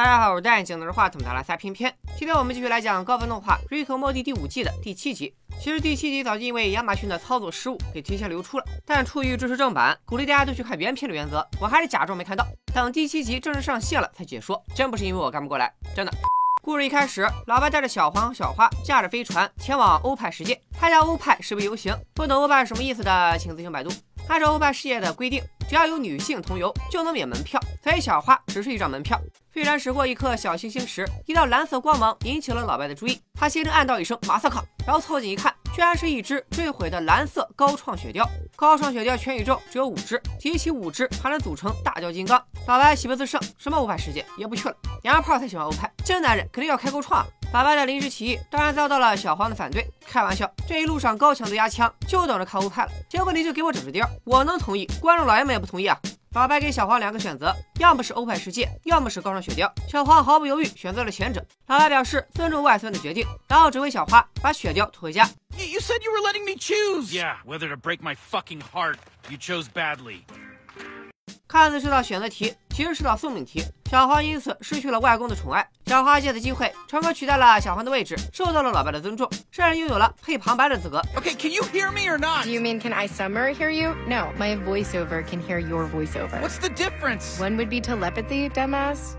大家好，我是戴眼镜拿着话筒的拉撒偏偏。今天我们继续来讲高分动画《瑞克莫蒂》第五季的第七集。其实第七集早就因为亚马逊的操作失误给提前流出了，但出于支持正版，鼓励大家都去看原片的原则，我还是假装没看到，等第七集正式上线了才解说。真不是因为我干不过来，真的。故事一开始，老白带着小黄和小花驾着飞船前往欧派世界，他家欧派示威游行。不懂欧派是什么意思的，请自行百度。按照欧派事业的规定，只要有女性同游就能免门票，所以小花只是一张门票。飞船驶过一颗小行星时，一道蓝色光芒引起了老白的注意，他心中暗道一声马赛克，然后凑近一看。居然是一只坠毁的蓝色高创雪貂。高创雪貂全宇宙只有五只，提起五只还能组成大雕金刚。老白喜不自胜，什么欧派世界也不去了。娘炮才喜欢欧派，真男人肯定要开高创。老白的临时起义当然遭到了小黄的反对。开玩笑，这一路上高强度压枪，就等着看欧派了。结果你就给我整只貂，我能同意，观众老爷们也不同意啊。老白给小黄两个选择，要么是欧派世界，要么是高尚雪貂。小黄毫不犹豫选择了前者。老白表示尊重外孙的决定，然后指挥小花把雪貂拖回家。You said you were letting me choose. Yeah, whether to break my fucking heart. You chose badly. 看似是道选择题，其实是道送命题。小黄因此失去了外公的宠爱。小花借此机会成功取代了小黄的位置，受到了老白的尊重，甚至拥有了配旁白的资格。Okay, can you hear me or not? You mean can I summer hear you? No, my voiceover can hear your voiceover. What's the difference? One would be telepathy, dumbass.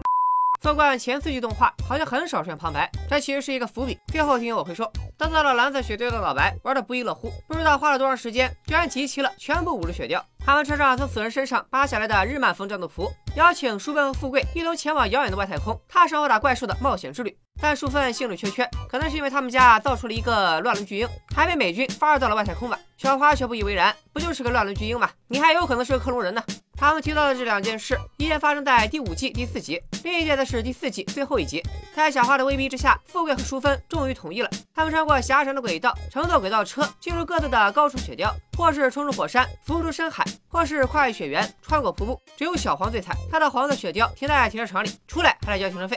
纵观前四季动画，好像很少出现旁白，这其实是一个伏笔。最后听我会说，得到了蓝色雪貂的老白玩的不亦乐乎，不知道花了多长时间，居然集齐了全部五只雪貂。他们穿上从死人身上扒下来的日漫风战斗服，邀请淑芬和富贵一同前往遥远的外太空，踏上殴打怪兽的冒险之旅。但淑芬兴致缺缺，可能是因为他们家造出了一个乱伦巨婴，还被美军发射到了外太空吧。小花却不以为然，不就是个乱伦巨婴吗？你还有可能是个克隆人呢。他们提到的这两件事，一件发生在第五季第四集，另一件则是第四季最后一集。在小花的威逼之下，富贵和淑芬终于同意了。他们穿过狭长的轨道，乘坐轨道车进入各自的高处雪雕，或是冲出火山，浮出深海，或是跨越雪原，穿过瀑布。只有小黄最惨，他的黄色雪雕停在停车场里，出来还得交停车费。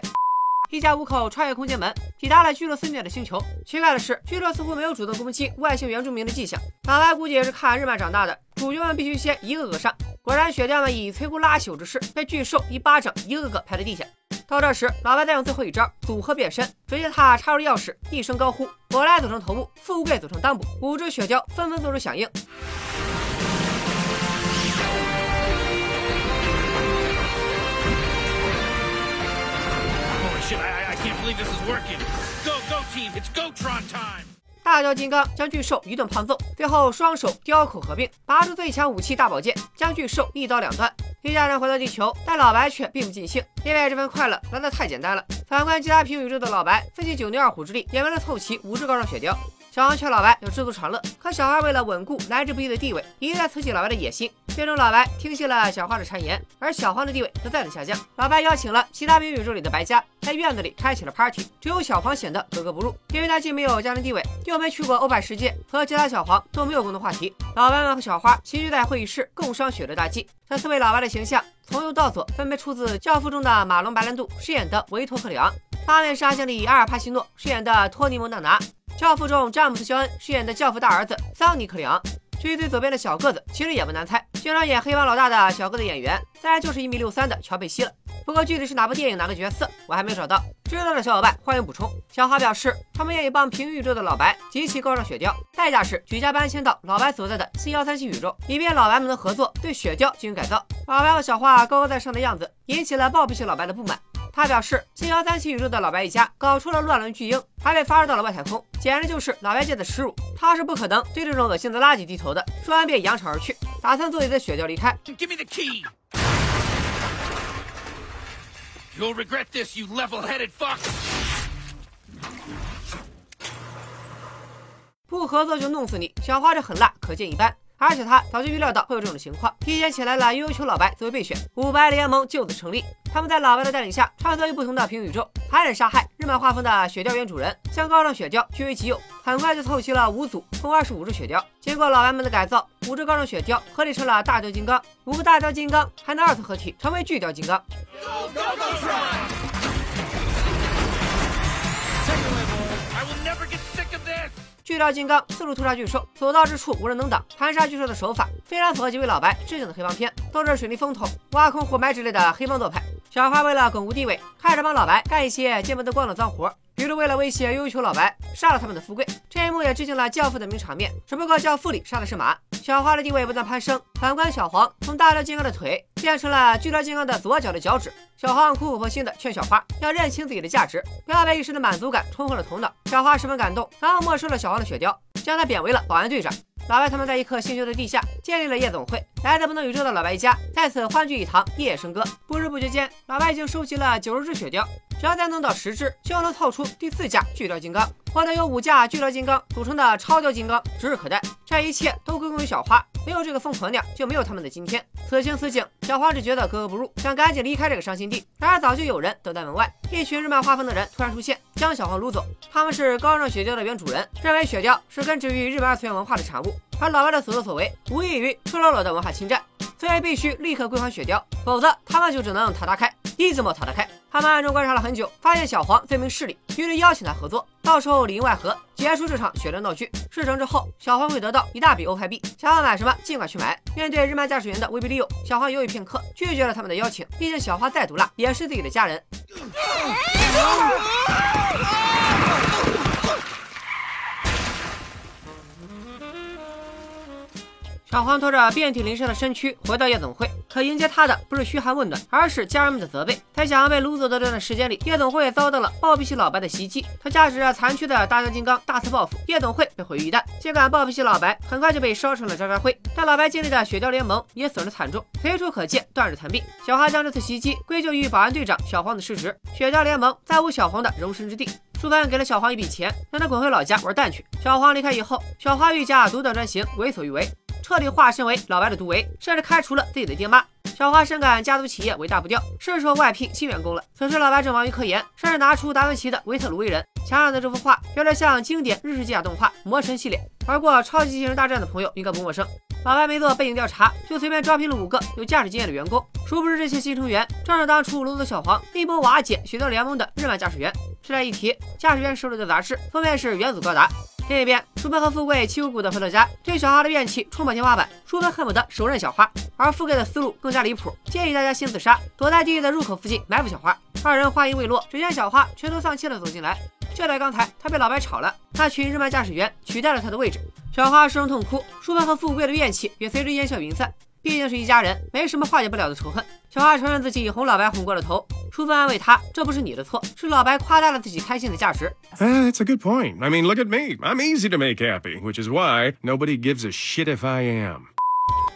一家五口穿越空间门，抵达了居洛斯面的星球。奇怪的是，居洛似乎没有主动攻击外星原住民的迹象。老白估计也是看日漫长大的，主角们必须先一个个上。果然，雪貂们以摧枯拉朽之势被巨兽一巴掌一个个拍在地下。到这时，老白再用最后一招组合变身，只见他插入钥匙，一声高呼：“我来组成头部，富贵组成裆部。”五只雪貂纷纷做出响应。I can't believe this is working. Go, go team, it's go-tron time. 大雕金刚将巨兽一顿胖揍，最后双手雕口合并，拔出最强武器大宝剑，将巨兽一刀两断。一家人回到地球，但老白却并不尽兴，因为这份快乐来得太简单了。反观其他平行宇宙的老白，费尽九牛二虎之力，也为了凑齐五只高尚雪雕。小黄劝老白要知足常乐，可小花为了稳固来之不易的地位，一再刺激老白的野心。最终，老白听信了小花的谗言，而小黄的地位则再次下降。老白邀请了其他平行宇宙里的白家，在院子里开启了 party。只有小黄显得格格不入，因为他既没有家庭地位，又没去过欧派世界，和其他小黄都没有共同话题。老白们和小花齐聚在会议室，共商雪的大计。这四位老白的形象，从右到左分别出自《教父》中的马龙·白兰度饰演的维托·克里昂，《八面杀星》里阿尔帕西诺饰演的托尼·蒙纳拿。教父中，詹姆斯·肖恩饰演的教父大儿子桑尼克里昂。至于最左边的小个子，其实也不难猜，经常演黑帮老大的小个子演员，自然就是一米六三的乔贝西了。不过具体是哪部电影哪个角色，我还没有找到。知道的小伙伴欢迎补充。小花表示，他们愿意帮平行宇宙的老白集齐高尚雪貂，代价是举家搬迁到老白所在的 C 幺三七宇宙，以便老白们的合作对雪貂进行改造。老白和小花高高在上的样子，引起了暴脾气老白的不满。他表示，七幺三七宇宙的老白一家搞出了乱伦巨婴，还被发射到了外太空，简直就是老白界的耻辱。他是不可能对这种恶心的垃圾低头的。说完便扬长而去，打算坐自己的雪貂离开。不合作就弄死你！小花这狠辣可见一斑。而且他早就预料到会有这种情况，提前请来了悠悠球老白作为备选，五白联盟就此成立。他们在老白的带领下，穿梭于不同的平行宇宙，残忍杀害日漫画风的雪雕原主人，将高尚雪雕据为己有。很快就凑齐了五组，共二十五只雪雕。经过老白们的改造，五只高尚雪雕合体成了大雕金刚，五个大雕金刚还能二次合体成为巨雕金刚。巨盗金刚四处屠杀巨兽，所到之处无人能挡。盘杀巨兽的手法非常符合几位老白致敬的黑帮片，都是水泥风头、挖空活埋之类的黑帮做派。小花为了巩固地位，开始帮老白干一些见不得光的脏活。比如为了威胁悠悠球老白，杀了他们的富贵。这一幕也致敬了教父的名场面，只不过教父里杀的是马。小花的地位不断攀升，反观小黄，从大招金刚的腿变成了巨招金刚的左脚的脚趾。小黄苦口婆心的劝小花要认清自己的价值，不要被一时的满足感冲昏了头脑。小花十分感动，然后没收了小黄的雪貂，将他贬为了保安队长。老白他们在一颗星球的地下建立了夜总会，来自不同宇宙的老白一家在此欢聚一堂，夜夜笙歌。不知不觉间，老白已经收集了九十只雪貂。只要再弄到十只，就能凑出第四架巨雕金刚，获得由五架巨雕金刚组成的超雕金刚指日可待。这一切都归功于小花，没有这个疯婆娘，就没有他们的今天。此情此景，小花只觉得格格不入，想赶紧离开这个伤心地。然而早就有人等在门外，一群日漫画风的人突然出现，将小黄掳走。他们是高尚雪雕的原主人，认为雪雕是根植于日本二次元文化的产物，而老外的所作所为无异于赤裸裸的文化侵占，所以必须立刻归还雪雕，否则他们就只能塔他开，一字么塔他开。他们暗中观察了很久，发现小黄罪名势利，于是邀请他合作，到时候里应外合，结束这场血战闹剧。事成之后，小黄会得到一大笔欧派币，想要买什么尽管去买。面对日漫驾驶员的威逼利诱，小黄犹豫片刻，拒绝了他们的邀请。毕竟小花再毒辣，也是自己的家人。小黄拖着遍体鳞伤的身躯回到夜总会，可迎接他的不是嘘寒问暖，而是家人们的责备。在想要被掳走的这段时间里，夜总会遭到了暴脾气老白的袭击。他驾驶着残缺的大金刚大肆报复，夜总会被毁于一旦。尽管暴脾气老白很快就被烧成了渣渣灰，但老白建立的雪雕联盟也损失惨重，随处可见断日残壁。小花将这次袭击归咎于保安队长小黄的失职，雪雕联盟再无小黄的容身之地。淑芬给了小黄一笔钱，让他滚回老家玩蛋去。小黄离开以后，小花愈加独断专行，为所欲为。彻底化身为老白的毒唯，甚至开除了自己的爹妈。小花深感家族企业为大不掉，是时候外聘新员工了。此时老白正忙于科研，甚至拿出达芬奇的维特鲁威人。墙上的这幅画原来像经典日式机甲动画《魔神》系列。玩过超级机器人大战的朋友应该不陌生。老白没做背景调查，就随便招聘了五个有驾驶经验的员工。殊不知这些新成员正是当初掳走小黄、一波瓦解雪貂联盟的日漫驾驶员。顺带一提，驾驶员手里的杂志封面是原子高达。另一边，淑芬和富贵气鼓鼓的回到家，对小花的怨气冲破天花板。淑芬恨不得手刃小花，而富贵的思路更加离谱，建议大家先自杀，躲在地狱的入口附近埋伏小花。二人话音未落，只见小花垂头丧气的走进来。就在刚才，他被老白炒了，那群日漫驾驶员取代了他的位置。小花失声痛哭，淑芬和富贵的怨气也随之烟消云散。毕竟是一家人，没什么化解不了的仇恨。小花承认自己哄老白哄过了头，淑芬安慰他：“这不是你的错，是老白夸大了自己开心的价值。” That's a good point. I mean, look at me. I'm easy to make happy, which is why nobody gives a shit if I am.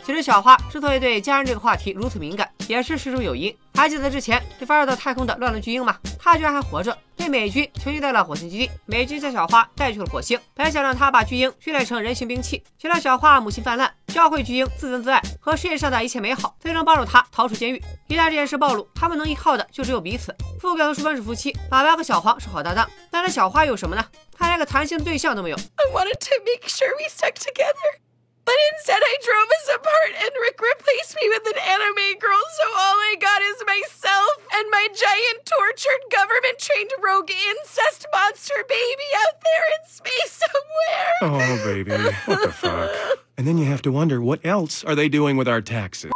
其实小花之所以对家人这个话题如此敏感，也是事出有因。还记得之前被发射到太空的乱伦巨婴吗？他居然还活着，被美军囚禁在了火星基地。美军将小花带去了火星，本想让他把巨婴训练成人形兵器，却让小花母性泛滥，教会巨婴自尊自爱和世界上的一切美好，最终帮助他逃出监狱。一旦这件事暴露，他们能依靠的就只有彼此。富贵和淑芬是夫妻，马白和小黄是好搭档，但是小花有什么呢？他连个谈心的对象都没有。I wanted to make sure we stuck together. But instead, I drove us apart, and Rick replaced me with an anime girl, so all I got is myself and my giant, tortured, government trained rogue incest monster baby out there in space somewhere. Oh, baby. What the fuck? And then you have to wonder what else are they doing with our taxes?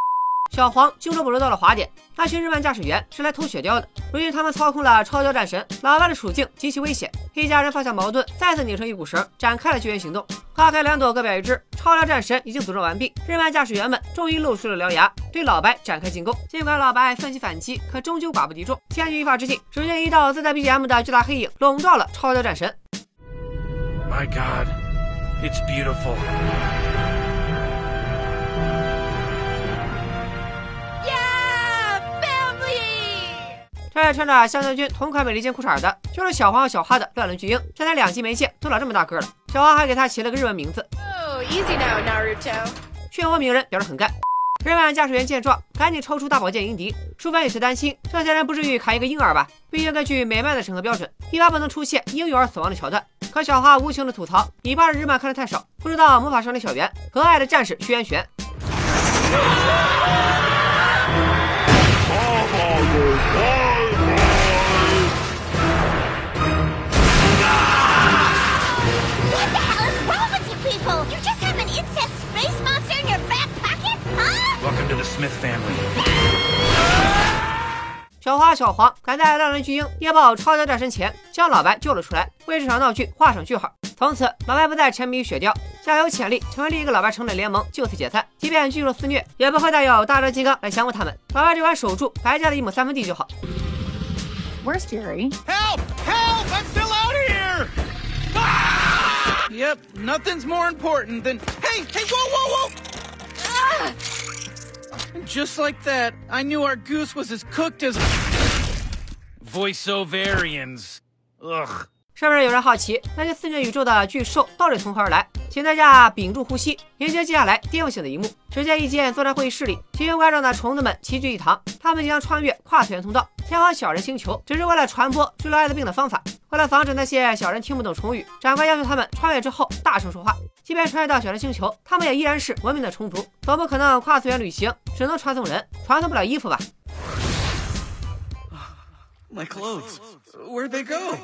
小黄精忠不如到了滑点，那群日漫驾驶员是来偷雪貂的。如今他们操控了超貂战神，老白的处境极其危险。一家人放下矛盾，再次拧成一股绳，展开了救援行动。花开两朵，各表一枝。超雕战神已经组装完毕，日漫驾驶员们终于露出了獠牙，对老白展开进攻。尽管老白奋起反击，可终究寡不敌众。千钧一发之际，只见一道自带 BGM 的巨大黑影笼罩了超雕战神。My God, it's beautiful. 这穿着香将军同款美利坚裤衩的，就是小黄和小花的乱伦巨婴。这才两集没见，都长这么大个了。小花还给他起了个日文名字。Oh, easy now, Naruto. 漩涡鸣人表示很干。日漫驾驶员见状，赶紧抽出大宝剑迎敌。淑芬也是担心，这些人不至于砍一个婴儿吧？毕竟根据美漫的审核标准，一般不能出现婴幼儿死亡的桥段。可小花无情的吐槽：“你爸的日漫看的太少，不知道魔法少女小圆和爱的战士虚渊玄。”小黄赶在乱伦巨婴猎豹超级战神前将老白救了出来，为这场闹剧画上句号。从此，老白不再沉迷于血钓，将有潜力成为另一个老白城的联盟就此解散。即便巨兽肆虐，也不会再有大热金刚来降服他们。老白只管守住白家的一亩三分地就好。Where's Jerry? Help! Help! I'm still out here! Ah! Yep, nothing's more important than. Hey! Hey! Whoa! Whoa! Whoa! Ah! And just like that, I knew our goose was as cooked as. Voiceoverians. Ugh. 是不是有人好奇那些肆虐宇宙的巨兽到底从何而来？请大家屏住呼吸，迎接接下来颠覆性的一幕。只见一间作战会议室里，奇形怪状的虫子们齐聚一堂，他们即将穿越跨次元通道，前往小人星球，只是为了传播治疗艾滋病的方法。为了防止那些小人听不懂虫语，长官要求他们穿越之后大声说话。即便穿越到小人星球，他们也依然是文明的虫族，总不可能跨次元旅行只能传送人，传送不了衣服吧？My clothes. Where'd they go?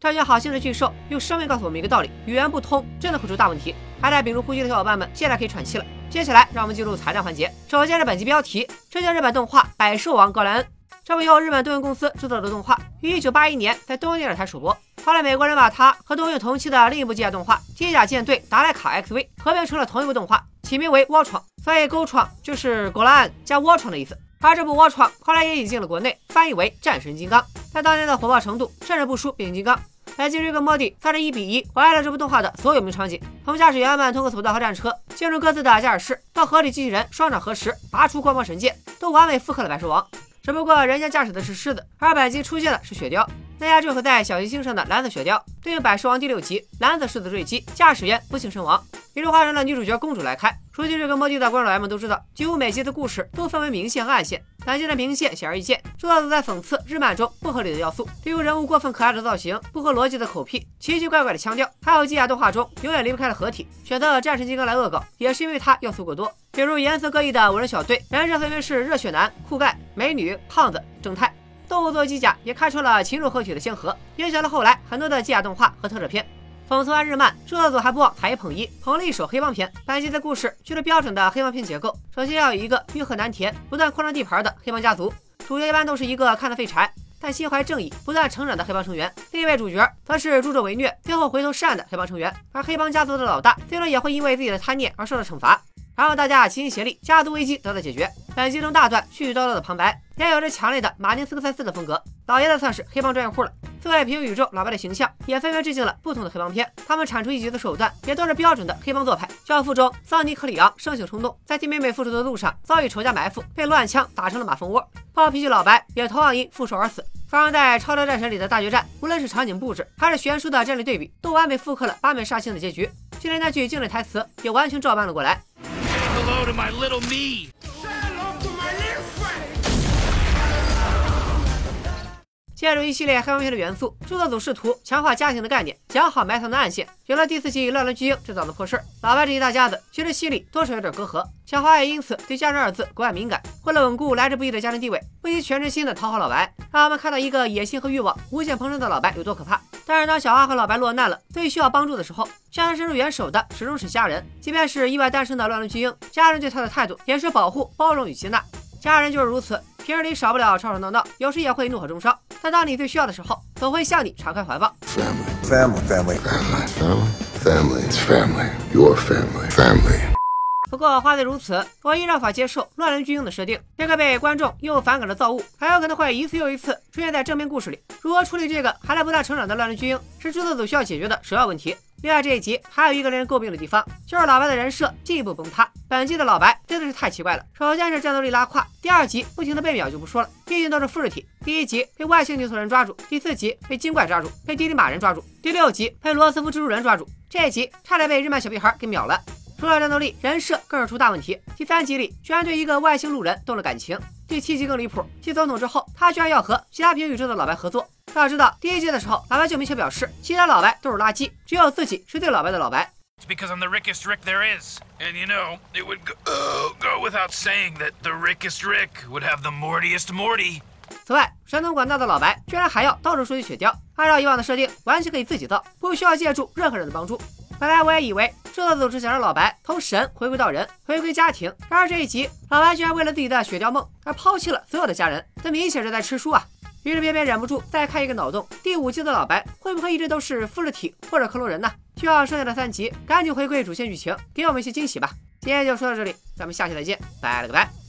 这些 好心的巨兽用生命告诉我们一个道理：语言不通真的会出大问题。还在屏住呼吸的小伙伴们，现在可以喘气了。接下来，让我们进入彩蛋环节。首先是本集标题，这就是日本动画《百兽王格莱恩》。这部由日本东映公司制作的动画，于1981年在东映电视台首播。后来，美国人把它和东映同期的另一部机甲动画《机甲舰队达莱卡 XV》合并成了同一部动画，起名为《窝闯》，所以“沟闯”就是狗拉恩加窝闯的意思。而这部《窝闯》后来也引进了国内，翻译为《战神金刚》，在当年的火爆程度甚至不输《变形金刚》。来自于个莫蒂，算是一比一还原了这部动画的所有名场景。从驾驶员们通过索道和战车进入各自的驾驶室，到合体机器人双掌合十拔出光芒神剑，都完美复刻了百兽王。只不过人家驾驶的是狮子，而本集出现的是雪貂。大家坠毁在小行星上的蓝色雪雕，对应百兽王第六集蓝色狮子坠机，驾驶员不幸身亡。于是换成了女主角公主来开。熟悉这个魔帝的观众老爷们都知道，几乎每集的故事都分为明线和暗线。本集的明线显而易见，主要是在讽刺日漫中不合理的要素，例如人物过分可爱的造型、不合逻辑的口癖、奇奇怪怪的腔调，还有机甲动画中永远离不开的合体。选择战神金刚来恶搞，也是因为它要素过多，比如颜色各异的五人小队，人设分别是热血男、酷盖、美女、胖子、正太。动物做机甲也开创了禽兽合体的先河，影响了后来很多的机甲动画和特摄片。讽刺完日漫，制作组还不忘踩一捧一，捧了一手黑帮片。本集的故事就是标准的黑帮片结构，首先要有一个欲壑难填、不断扩张地盘的黑帮家族，主角一般都是一个看似废柴，但心怀正义、不断成长的黑帮成员。另一位主角则是助纣为虐，最后回头是岸的黑帮成员。而黑帮家族的老大最终也会因为自己的贪念而受到惩罚。然后大家齐心协力，家族危机得到解决。本集中大段絮絮叨叨的旁白，也有着强烈的马丁斯科塞斯的风格。老爷子算是黑帮专业户了。四位平行宇宙老白的形象也分别致敬了不同的黑帮片，他们产出一集的手段也都是标准的黑帮做派。教父中，桑尼克里昂生性冲动，在替妹妹复仇的路上遭遇仇家埋伏，被乱枪打成了马蜂窝。暴脾气老白也同样因复仇而死。发生在超超战神里的大决战，无论是场景布置还是悬殊的战力对比，都完美复刻了八面杀星的结局。就连那句经典台词也完全照搬了过来。借助一系列黑帮片的元素，制作组试图强化家庭的概念，讲好埋藏的暗线。有了第四季乱伦巨婴制造的破事儿，老白这一大家子其实心里多少有点隔阂。小花也因此对“家人”二字格外敏感。为了稳固来之不易的家庭地位，不惜全身心的讨好老白，让我们看到一个野心和欲望无限膨胀的老白有多可怕。但是当小花和老白落难了，最需要帮助的时候，向他伸出援手的始终是家人。即便是意外诞生的乱伦巨婴，家人对他的态度也是保护、包容与接纳。家人就是如此，平日里少不了吵吵闹闹，有时也会怒火中烧。但当你最需要的时候，总会向你敞开怀抱。Family, family. Family, family, family. It's family. Your family, family. 不过话虽如此，我依然无法接受乱伦巨婴的设定。这个被观众又反感的造物，很有可能会一次又一次出现在正面故事里。如何处理这个还在不断成长的乱伦巨婴，是制作组需要解决的首要问题。另外这一集还有一个令人诟病的地方，就是老白的人设进一步崩塌。本季的老白真的是太奇怪了。首先是战斗力拉胯，第二集不停的被秒就不说了，毕竟都是复制体。第一集被外星牛头人抓住，第四集被精怪抓住，被迪里马人抓住，第六集被罗斯福蜘蛛人抓住，这一集差点被日漫小屁孩给秒了。除了战斗力，人设更是出大问题。第三集里居然对一个外星路人动了感情。第七集更离谱，继总统之后，他居然要和其他平行宇宙的老白合作。要知道，第一季的时候，老白就明确表示，其他老白都是垃圾，只有自己是最老白的老白。It's because I'm the rickest Rick there is. And you know, it would go, uh, go without saying that the rickest Rick would have the mortiest Morty. 此外，神通广大的老白居然还要到处收集血貂，按照以往的设定，完全可以自己造，不需要借助任何人的帮助。本来我也以为制作组是想让老白从神回归到人，回归家庭。然而这一集，老白居然为了自己的雪貂梦而抛弃了所有的家人，这明显是在吃书啊！于是便便忍不住再开一个脑洞：第五季的老白会不会一直都是复制体或者克隆人呢？需要剩下的三集赶紧回归主线剧情，给我们一些惊喜吧！今天就说到这里，咱们下期再见，拜了个拜。